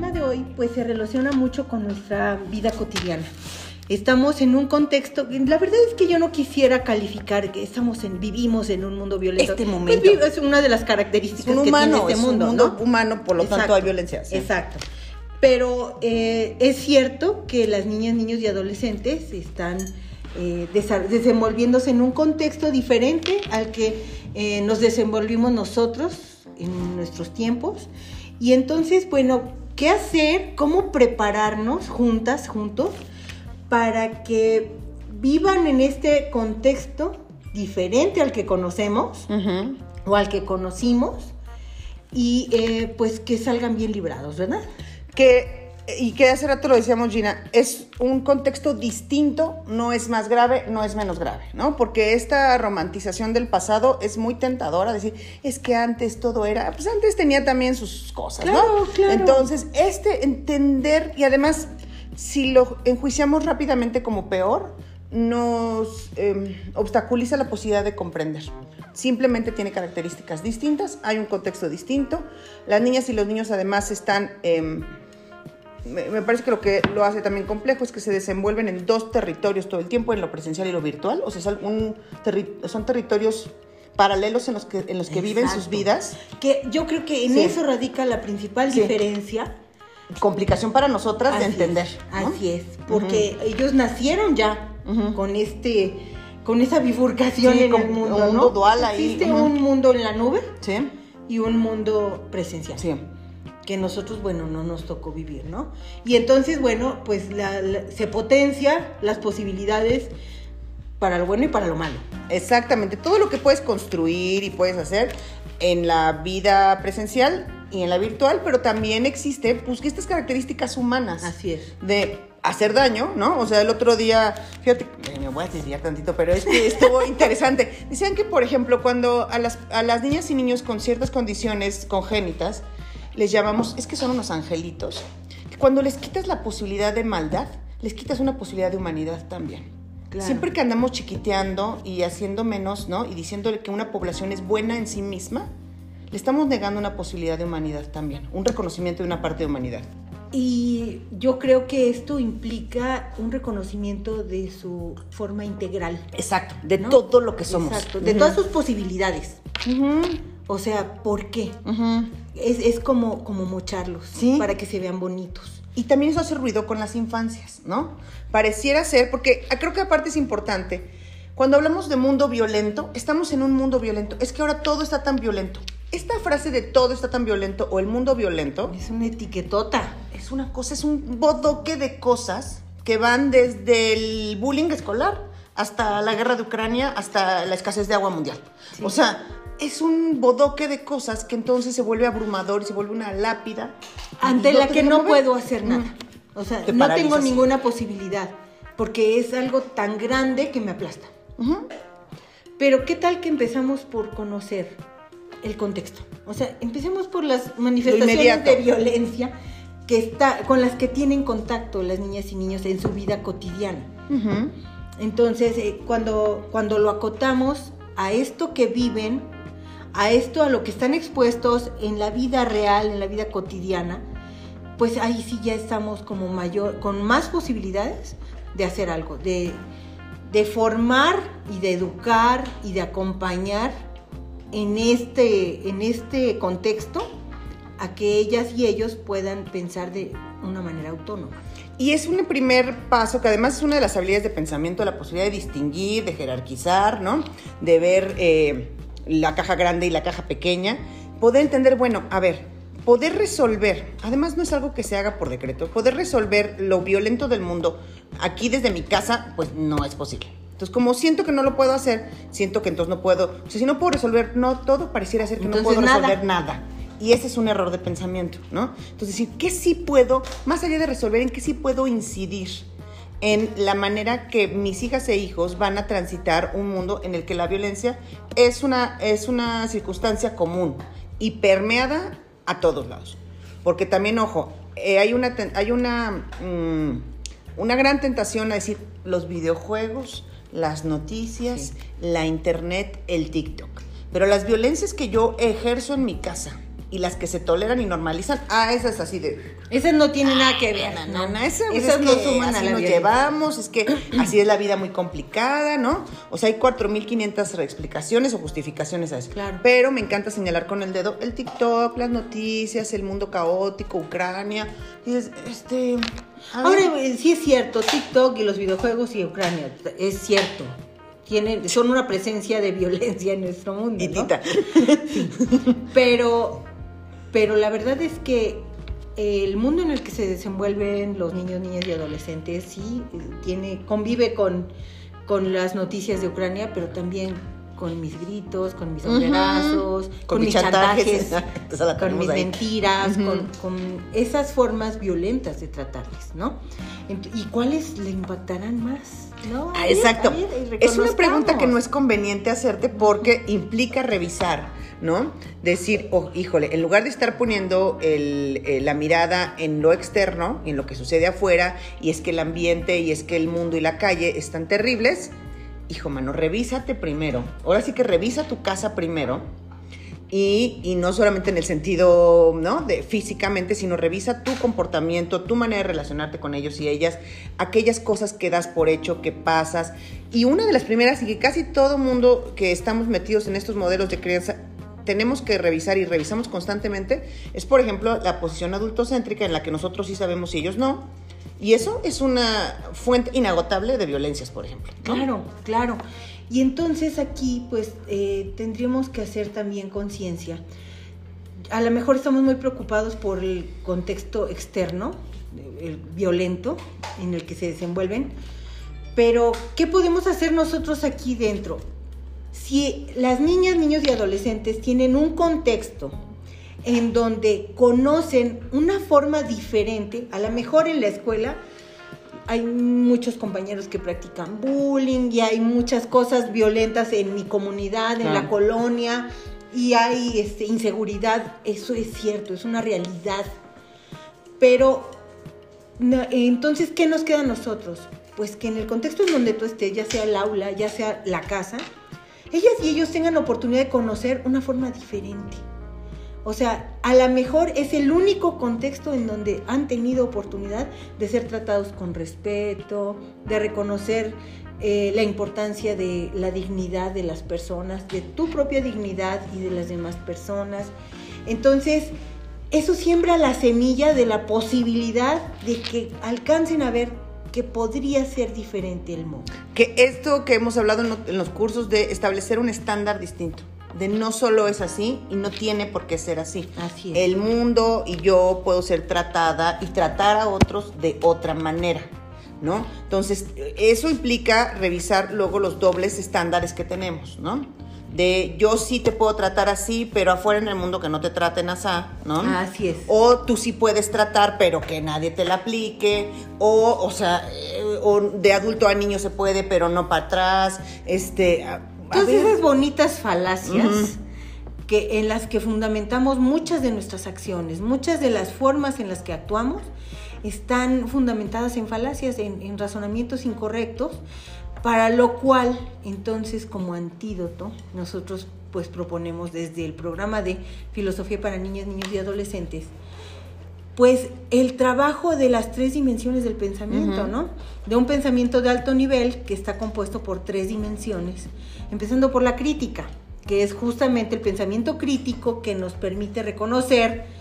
tema de hoy pues se relaciona mucho con nuestra vida cotidiana. Estamos en un contexto, la verdad es que yo no quisiera calificar que estamos en, vivimos en un mundo violento. Este Pues, momento. es una de las características un que humano, tiene este es un mundo, mundo ¿no? humano, por lo tanto hay violencia. sí. Exacto. Pero eh, es cierto que las niñas, niños y adolescentes están eh, desenvolviéndose en un contexto diferente al que eh, nos desenvolvimos nosotros en nuestros tiempos. Y entonces, bueno, ¿qué hacer? ¿Cómo prepararnos juntas, juntos, para que vivan en este contexto diferente al que conocemos? O al que conocimos y eh, pues que salgan bien librados, ¿verdad? Que, y que hace rato lo decíamos, Gina, es un contexto distinto, no es más grave, no es menos grave, ¿no? Porque esta romantización del pasado es muy tentadora, decir, es que antes todo era, pues antes tenía también sus cosas, Claro, ¿no? claro. Entonces, este entender, y además, si lo enjuiciamos rápidamente como peor, nos eh, obstaculiza la posibilidad de comprender. Simplemente tiene características distintas, hay un contexto distinto. Las niñas y los niños además están... em, me, parece que lo que lo hace también complejo es que se desenvuelven en dos territorios todo el tiempo, en lo presencial y lo virtual. O sea, son, un terri- son territorios paralelos en los que, en los que viven sus vidas. Que yo creo que en Sí. eso radica la principal Sí. diferencia. Complicación para nosotras de entender. es, ¿no? Así es, porque ellos nacieron ya con este con esa bifurcación Sí, en con el mundo, un ¿no? mundo dual ahí, Existe un mundo en la nube Sí, y un mundo presencial. sí. Que nosotros, bueno, no nos tocó vivir, ¿no? Y entonces, bueno, pues la- la- se potencia las posibilidades para lo bueno y para lo malo. Exactamente, todo lo que puedes construir y puedes hacer en la vida presencial y en la virtual, pero también existe, pues, que estas características humanas. Así es. de hacer daño, ¿no? O sea, el otro día, fíjate, eh, me voy a desviar tantito, pero es que estuvo interesante. Decían que, por ejemplo, cuando a las, a las niñas y niños con ciertas condiciones congénitas, les llamamos, es que son unos angelitos, que cuando les quitas la posibilidad de maldad, les quitas una posibilidad de humanidad también. Claro. Siempre que andamos chiquiteando y haciendo menos, ¿no? Y diciéndole que una población es buena en sí misma, le estamos negando una posibilidad de humanidad también, un reconocimiento de una parte de humanidad. Y yo creo que esto implica un reconocimiento de su forma integral. Exacto, de ¿no? todo lo que somos. Exacto, de Ujú. todas sus posibilidades. Ujú, O sea, ¿por qué? Es, es como, como mocharlos, Sí. para que se vean bonitos. Y también eso hace ruido con las infancias, ¿no? Pareciera ser, porque ah, creo que aparte es importante, cuando hablamos de mundo violento, estamos en un mundo violento. Es que ahora todo está tan violento. Esta frase de todo está tan violento o el mundo violento Es una etiquetota. es una cosa, es un bodoque de cosas que van desde el bullying escolar hasta la guerra de Ucrania, hasta la escasez de agua mundial. Sí. O sea, es un bodoque de cosas que entonces se vuelve abrumador y se vuelve una lápida. ante la que no mover. puedo hacer Mm. nada. O sea, Te no tengo ninguna posibilidad, porque es algo tan grande que me aplasta. Pero ¿qué tal que empezamos por conocer el contexto? O sea, empecemos por las manifestaciones de violencia que está, con las que tienen contacto las niñas y niños en su vida cotidiana. Entonces, eh, cuando, cuando lo acotamos a esto que viven, a esto, a lo que están expuestos en la vida real, en la vida cotidiana, pues ahí sí ya estamos como mayor, con más posibilidades de hacer algo, de, de formar y de educar y de acompañar en este, en este contexto a que ellas y ellos puedan pensar de una manera autónoma. Y es un primer paso que además es una de las habilidades de pensamiento, la posibilidad de distinguir, de jerarquizar, ¿no? De ver eh, la caja grande y la caja pequeña. Poder entender, bueno, a ver, poder resolver, además no es algo que se haga por decreto, poder resolver lo violento del mundo aquí desde mi casa, pues no es posible. Entonces, como siento que no lo puedo hacer, siento que entonces no puedo, o sea, si no puedo resolver no todo, pareciera ser que no puedo nada. resolver nada. Y ese es un error de pensamiento, ¿no? Entonces, decir, ¿qué sí puedo, más allá de resolver, en qué sí puedo incidir? En la manera que mis hijas e hijos van a transitar un mundo en el que la violencia es una, es una circunstancia común y permeada a todos lados. Porque también, ojo, eh, hay una, hay una, mm, una gran tentación a decir los videojuegos, las noticias, Sí. la internet, el TikTok. Pero las violencias que yo ejerzo en mi casa, y las que se toleran y normalizan, ah, esas así de... Esas no tienen nada que ver, No, no, esas, esas es no que suman a así la nos llevamos, es que así es la vida muy complicada, ¿no? O sea, hay 4.500 explicaciones o justificaciones a eso. Claro. Pero me encanta señalar con el dedo el TikTok, las noticias, el mundo caótico, Ucrania. Y es, este... a ver, Ahora, eh, sí es cierto, TikTok y los videojuegos y Ucrania, es cierto. Tienen, son una presencia de violencia en nuestro mundo. ¿no? Pero, pero la verdad es que el mundo en el que se desenvuelven los niños, niñas y adolescentes sí tiene, convive con, con las noticias de Ucrania, pero también con mis gritos, con mis sombrerazos, con, Con mis chantajes. con mis ahí. mentiras, con, con esas formas violentas de tratarles, ¿no? ¿Y cuáles le impactarán más? ¿No? Ah, Exacto. ver, Es una pregunta que no es conveniente hacerte porque implica revisar, ¿no? Decir, oh, híjole, en lugar de estar poniendo eh, la mirada en lo externo, en lo que sucede afuera, y es que el ambiente, y es que el mundo y la calle están terribles, hijo, mano, revísate primero. Ahora sí que revisa tu casa primero. Y, y no solamente en el sentido, ¿no? De físicamente, sino revisa tu comportamiento, tu manera de relacionarte con ellos y ellas, aquellas cosas que das por hecho, que pasas. Y una de las primeras, y que casi todo mundo que estamos metidos en estos modelos de crianza, tenemos que revisar y revisamos constantemente, es por ejemplo la posición adultocéntrica en la que nosotros sí sabemos y ellos no. Y eso es una fuente inagotable de violencias, por ejemplo. Claro, claro. Y entonces aquí pues eh, tendríamos que hacer también conciencia. A lo mejor estamos muy preocupados por el contexto externo, el violento en el que se desenvuelven, pero ¿qué podemos hacer nosotros aquí dentro? Si las niñas, niños y adolescentes tienen un contexto en donde conocen una forma diferente, a lo mejor en la escuela hay muchos compañeros que practican bullying y hay muchas cosas violentas en mi comunidad, en Ah. la colonia, y hay este, inseguridad. Eso es cierto, es una realidad. Pero, entonces, ¿qué nos queda a nosotros? Pues que en el contexto en donde tú estés, ya sea el aula, ya sea la casa, ellas y ellos tengan oportunidad de conocer una forma diferente. O sea, a lo mejor es el único contexto en donde han tenido oportunidad de ser tratados con respeto, de reconocer eh, la importancia de la dignidad de las personas, de tu propia dignidad y de las demás personas. Entonces, eso siembra la semilla de la posibilidad de que alcancen a ver que podría ser diferente el mundo. Que esto que hemos hablado en, lo- en los cursos de establecer un estándar distinto, de no solo es así y no tiene por qué ser así. Así es. El mundo y yo puedo ser tratada y tratar a otros de otra manera, ¿no? Entonces, eso implica revisar luego los dobles estándares que tenemos, ¿no? De yo sí te puedo tratar así, pero afuera en el mundo que no te traten así, ¿no? Así es. O tú sí puedes tratar, pero que nadie te la aplique. O, o sea, eh, o de adulto a niño se puede, pero no para atrás. Este, a- a Todas ver. esas bonitas falacias Ujú. que, en las que fundamentamos muchas de nuestras acciones, muchas de las formas en las que actuamos, están fundamentadas en falacias, en, en razonamientos incorrectos, para lo cual, entonces, como antídoto, nosotros pues proponemos desde el programa de Filosofía para Niñas, Niños y Adolescentes, pues el trabajo de las tres dimensiones del pensamiento. ¿no? De un pensamiento de alto nivel que está compuesto por tres dimensiones, empezando por la crítica, que es justamente el pensamiento crítico que nos permite reconocer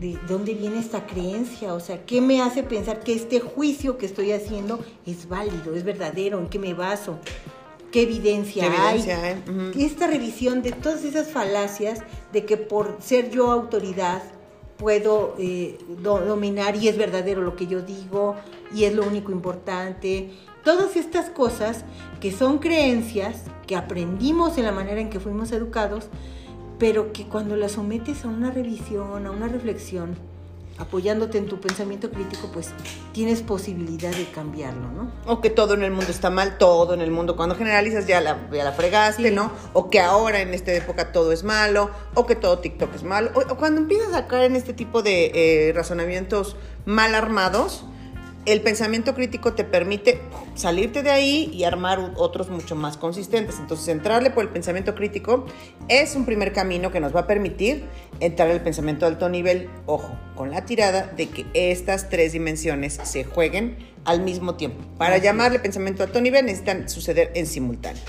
de dónde viene esta creencia, o sea, qué me hace pensar que este juicio que estoy haciendo es válido, es verdadero, en qué me baso, qué evidencia, ¿Qué evidencia hay. Esta revisión de todas esas falacias de que por ser yo autoridad puedo eh, do- dominar y es verdadero lo que yo digo y es lo único importante. Todas estas cosas que son creencias que aprendimos en la manera en que fuimos educados, pero que cuando las sometes a una revisión, a una reflexión, apoyándote en tu pensamiento crítico, pues tienes posibilidad de cambiarlo, ¿no? O que todo en el mundo está mal, todo en el mundo. Cuando generalizas ya la, ya la fregaste, Sí. ¿no? O que ahora en esta época todo es malo, o que todo TikTok es malo. O, o cuando empiezas a caer en este tipo de eh, razonamientos mal armados, el pensamiento crítico te permite salirte de ahí y armar otros mucho más consistentes. Entonces, entrarle por el pensamiento crítico es un primer camino que nos va a permitir entrar al pensamiento de alto nivel, ojo, con la tirada de que estas tres dimensiones se jueguen al mismo tiempo. Para llamarle pensamiento de alto nivel necesitan suceder en simultáneo.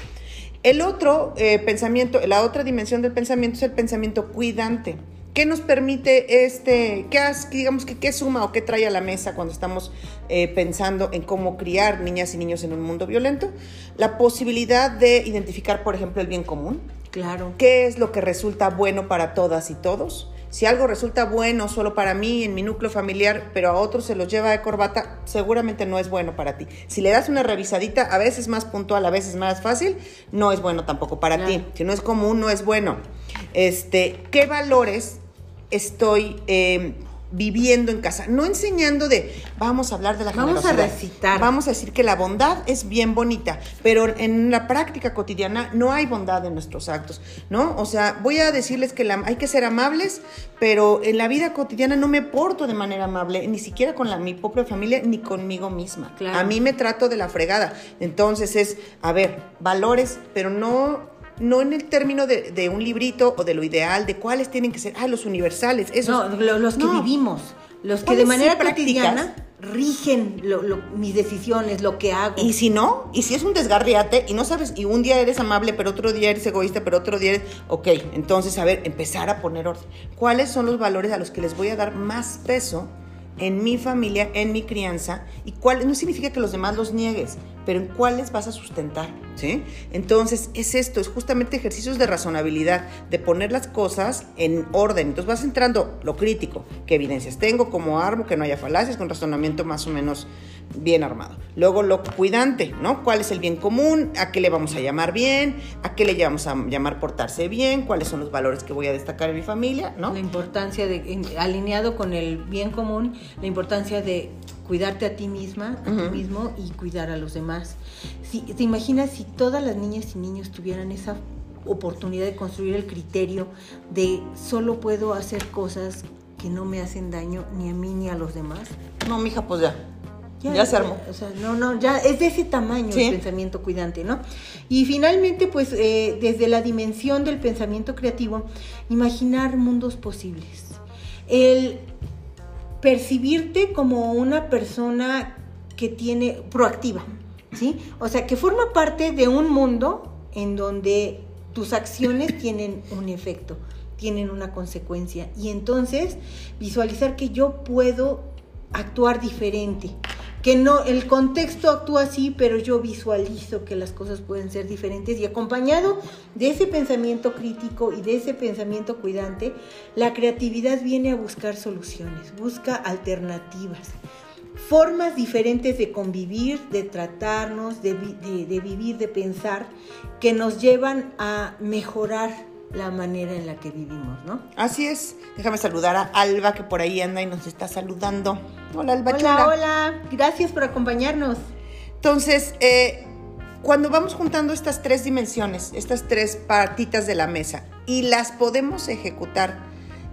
El otro eh, pensamiento, la otra dimensión del pensamiento es el pensamiento cuidante. ¿Qué nos permite este, qué, digamos que qué suma o qué trae a la mesa cuando estamos eh, pensando en cómo criar niñas y niños en un mundo violento? La posibilidad de identificar, por ejemplo, el bien común. Claro. ¿Qué es lo que resulta bueno para todas y todos? Si algo resulta bueno solo para mí, en mi núcleo familiar, pero a otros se los lleva de corbata, seguramente no es bueno para ti. Si le das una revisadita, a veces más puntual, a veces más fácil, no es bueno tampoco para ti. Si no es común, no es bueno. Este, ¿Qué valores estoy eh, viviendo en casa, no enseñando de vamos a hablar de la vamos Vamos a recitar. Vamos a decir que la bondad es bien bonita, pero en la práctica cotidiana no hay bondad en nuestros actos, ¿no? O sea, voy a decirles que hay que ser amables, pero en la vida cotidiana no me porto de manera amable, ni siquiera con la, mi propia familia ni conmigo misma. A mí me trato de la fregada. Entonces es, a ver, valores, pero no no en el término de, un librito o de lo ideal, de cuáles tienen que ser, ah, los universales, esos. No, los que vivimos, los que de manera cotidiana rigen mis decisiones, lo que hago. Y si no, y si es un desgarriate y no sabes, y un día eres amable, pero otro día eres egoísta, pero otro día eres, ok, entonces, a ver, empezar a poner orden. ¿Cuáles son los valores a los que les voy a dar más peso? en mi familia, en mi crianza, y cuál, no significa que los demás los niegues, pero en cuáles vas a sustentar, ¿sí? Entonces, es esto, es justamente ejercicios de razonabilidad, de poner las cosas en orden. Entonces vas entrando lo crítico, qué evidencias tengo, cómo armo, que no haya falacias, con razonamiento más o menos bien armado. Luego lo cuidante, ¿no? ¿Cuál es el bien común? ¿A qué le vamos a llamar bien? ¿A qué le vamos a llamar portarse bien? ¿Cuáles son los valores que voy a destacar en mi familia? ¿no? La importancia de, alineado con el bien común, la importancia de cuidarte a ti misma, a ti mismo y cuidar a los demás. Si, ¿Te imaginas si todas las niñas y niños tuvieran esa oportunidad de construir el criterio de solo puedo hacer cosas que no me hacen daño ni a mí ni a los demás? No, mija, pues ya. Ya, se armó. O sea, no, no, ya es de ese tamaño el pensamiento cuidante, ¿no? Y finalmente, pues, eh, desde la dimensión del pensamiento creativo, imaginar mundos posibles. El percibirte como una persona que tiene proactiva, ¿sí? O sea, que forma parte de un mundo en donde tus acciones tienen un efecto, tienen una consecuencia. Y entonces visualizar que yo puedo actuar diferente, que no, el contexto actúa así, pero yo visualizo que las cosas pueden ser diferentes y acompañado de ese pensamiento crítico y de ese pensamiento cuidante, la creatividad viene a buscar soluciones, busca alternativas, formas diferentes de convivir, de tratarnos, de, de vivir, de pensar, que nos llevan a mejorar la manera en la que vivimos, ¿no? Así es. Déjame saludar a Alba, que por ahí anda y nos está saludando. Hola, Alba. Hola, hola. Gracias por acompañarnos. Entonces, eh, cuando vamos juntando estas tres dimensiones, estas tres partitas de la mesa, y las podemos ejecutar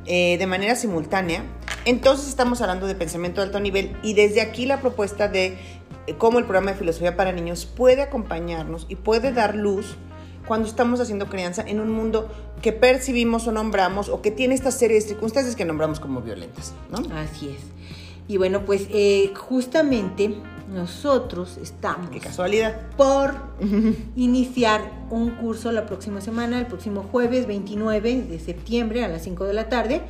eh, de manera simultánea, entonces estamos hablando de pensamiento de alto nivel y desde aquí la propuesta de eh, cómo el programa de filosofía para niños puede acompañarnos y puede dar luz cuando estamos haciendo crianza en un mundo que percibimos o nombramos o que tiene esta serie de circunstancias que nombramos como violentas, ¿no? Así es. Y bueno, pues eh, justamente nosotros estamos... Qué casualidad. Por iniciar un curso la próxima semana, el próximo jueves 29 de septiembre a las 5 de la tarde.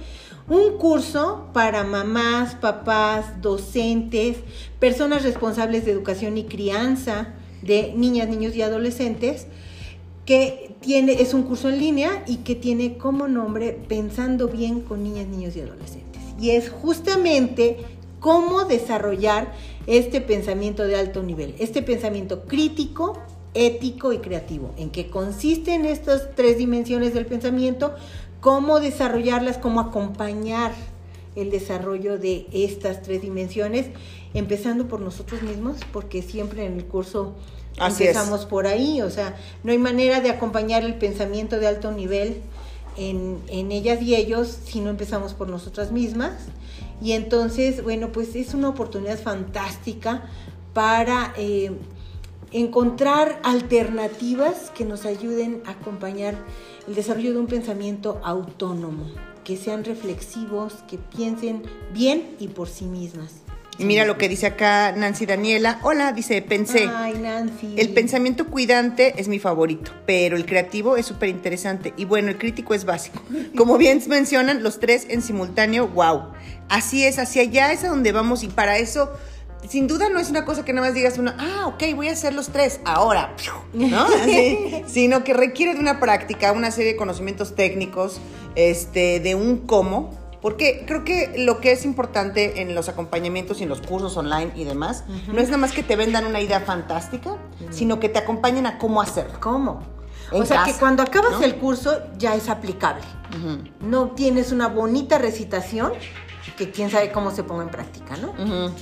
Un curso para mamás, papás, docentes, personas responsables de educación y crianza de niñas, niños y adolescentes que tiene, es un curso en línea y que tiene como nombre Pensando bien con niñas, niños y adolescentes. Y es justamente cómo desarrollar este pensamiento de alto nivel, este pensamiento crítico, ético y creativo, en qué consisten estas tres dimensiones del pensamiento, cómo desarrollarlas, cómo acompañar el desarrollo de estas tres dimensiones, empezando por nosotros mismos, porque siempre en el curso Empezamos por ahí, o sea, no hay manera de acompañar el pensamiento de alto nivel en, ellas y ellos si no empezamos por nosotras mismas. Y entonces, bueno, pues es una oportunidad fantástica para eh, encontrar alternativas que nos ayuden a acompañar el desarrollo de un pensamiento autónomo, que sean reflexivos, que piensen bien y por sí mismas. Y mira lo que dice acá Nancy Daniela. Hola, dice, pensé. Ay, Nancy. El pensamiento cuidante es mi favorito, pero el creativo es súper interesante. Y bueno, el crítico es básico. Como bien mencionan, los tres en simultáneo, wow. Así es, hacia allá es a donde vamos y para eso sin duda no es una cosa que nada más digas una, ah, ok, voy a hacer los tres, ahora, ¿no? Así, sino que requiere de una práctica, una serie de conocimientos técnicos, este, de un cómo, porque creo que lo que es importante en los acompañamientos y en los cursos online y demás, no es nada más que te vendan una idea fantástica, sino que te acompañen a cómo hacerlo. ¿Cómo? o sea que cuando acabas el curso ya es aplicable. No tienes una bonita recitación, que quién sabe cómo se ponga en práctica, ¿no?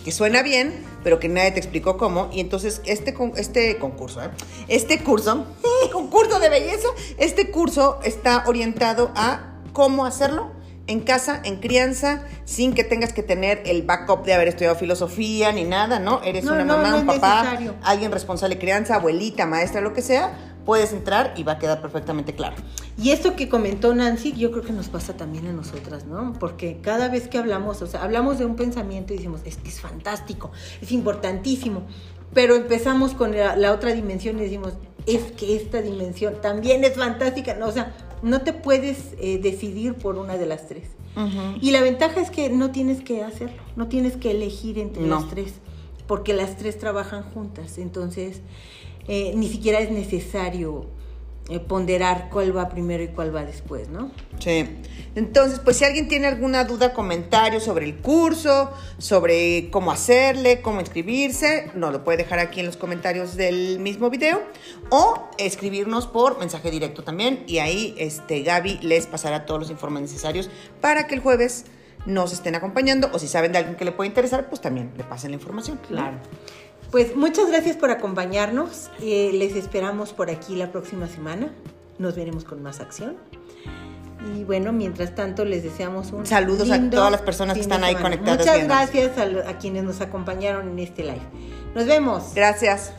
Que suena bien, pero que nadie te explicó cómo. Y entonces este, este concurso, ¿eh? este curso, concurso de belleza, este curso está orientado a cómo hacerlo en casa, en crianza, sin que tengas que tener el backup de haber estudiado filosofía ni nada, ¿no? Eres una mamá, un papá, alguien responsable de crianza, abuelita, maestra, lo que sea, puedes entrar y va a quedar perfectamente claro. Y esto que comentó Nancy, yo creo que nos pasa también a nosotras, ¿no? Porque cada vez que hablamos, o sea, hablamos de un pensamiento y decimos, es que es fantástico, es importantísimo, pero empezamos con la, otra dimensión y decimos, es que esta dimensión también es fantástica, ¿no? o sea, no te puedes eh, decidir por una de las tres. Y la ventaja es que no tienes que hacerlo, no tienes que elegir entre las tres, porque las tres trabajan juntas, entonces eh, ni siquiera es necesario eh, ponderar cuál va primero y cuál va después, ¿no? Sí. Entonces, pues si alguien tiene alguna duda, comentario sobre el curso, sobre cómo hacerle, cómo inscribirse, nos lo puede dejar aquí en los comentarios del mismo video o escribirnos por mensaje directo también y ahí este Gaby les pasará todos los informes necesarios para que el jueves nos estén acompañando o si saben de alguien que le puede interesar, pues también le pasen la información. Claro. Pues muchas gracias por acompañarnos. Eh, les esperamos por aquí la próxima semana. Nos veremos con más acción. Y bueno, mientras tanto les deseamos un saludos a todas las personas que están ahí conectadas. Muchas gracias a, a quienes nos acompañaron en este live. Nos vemos. Gracias.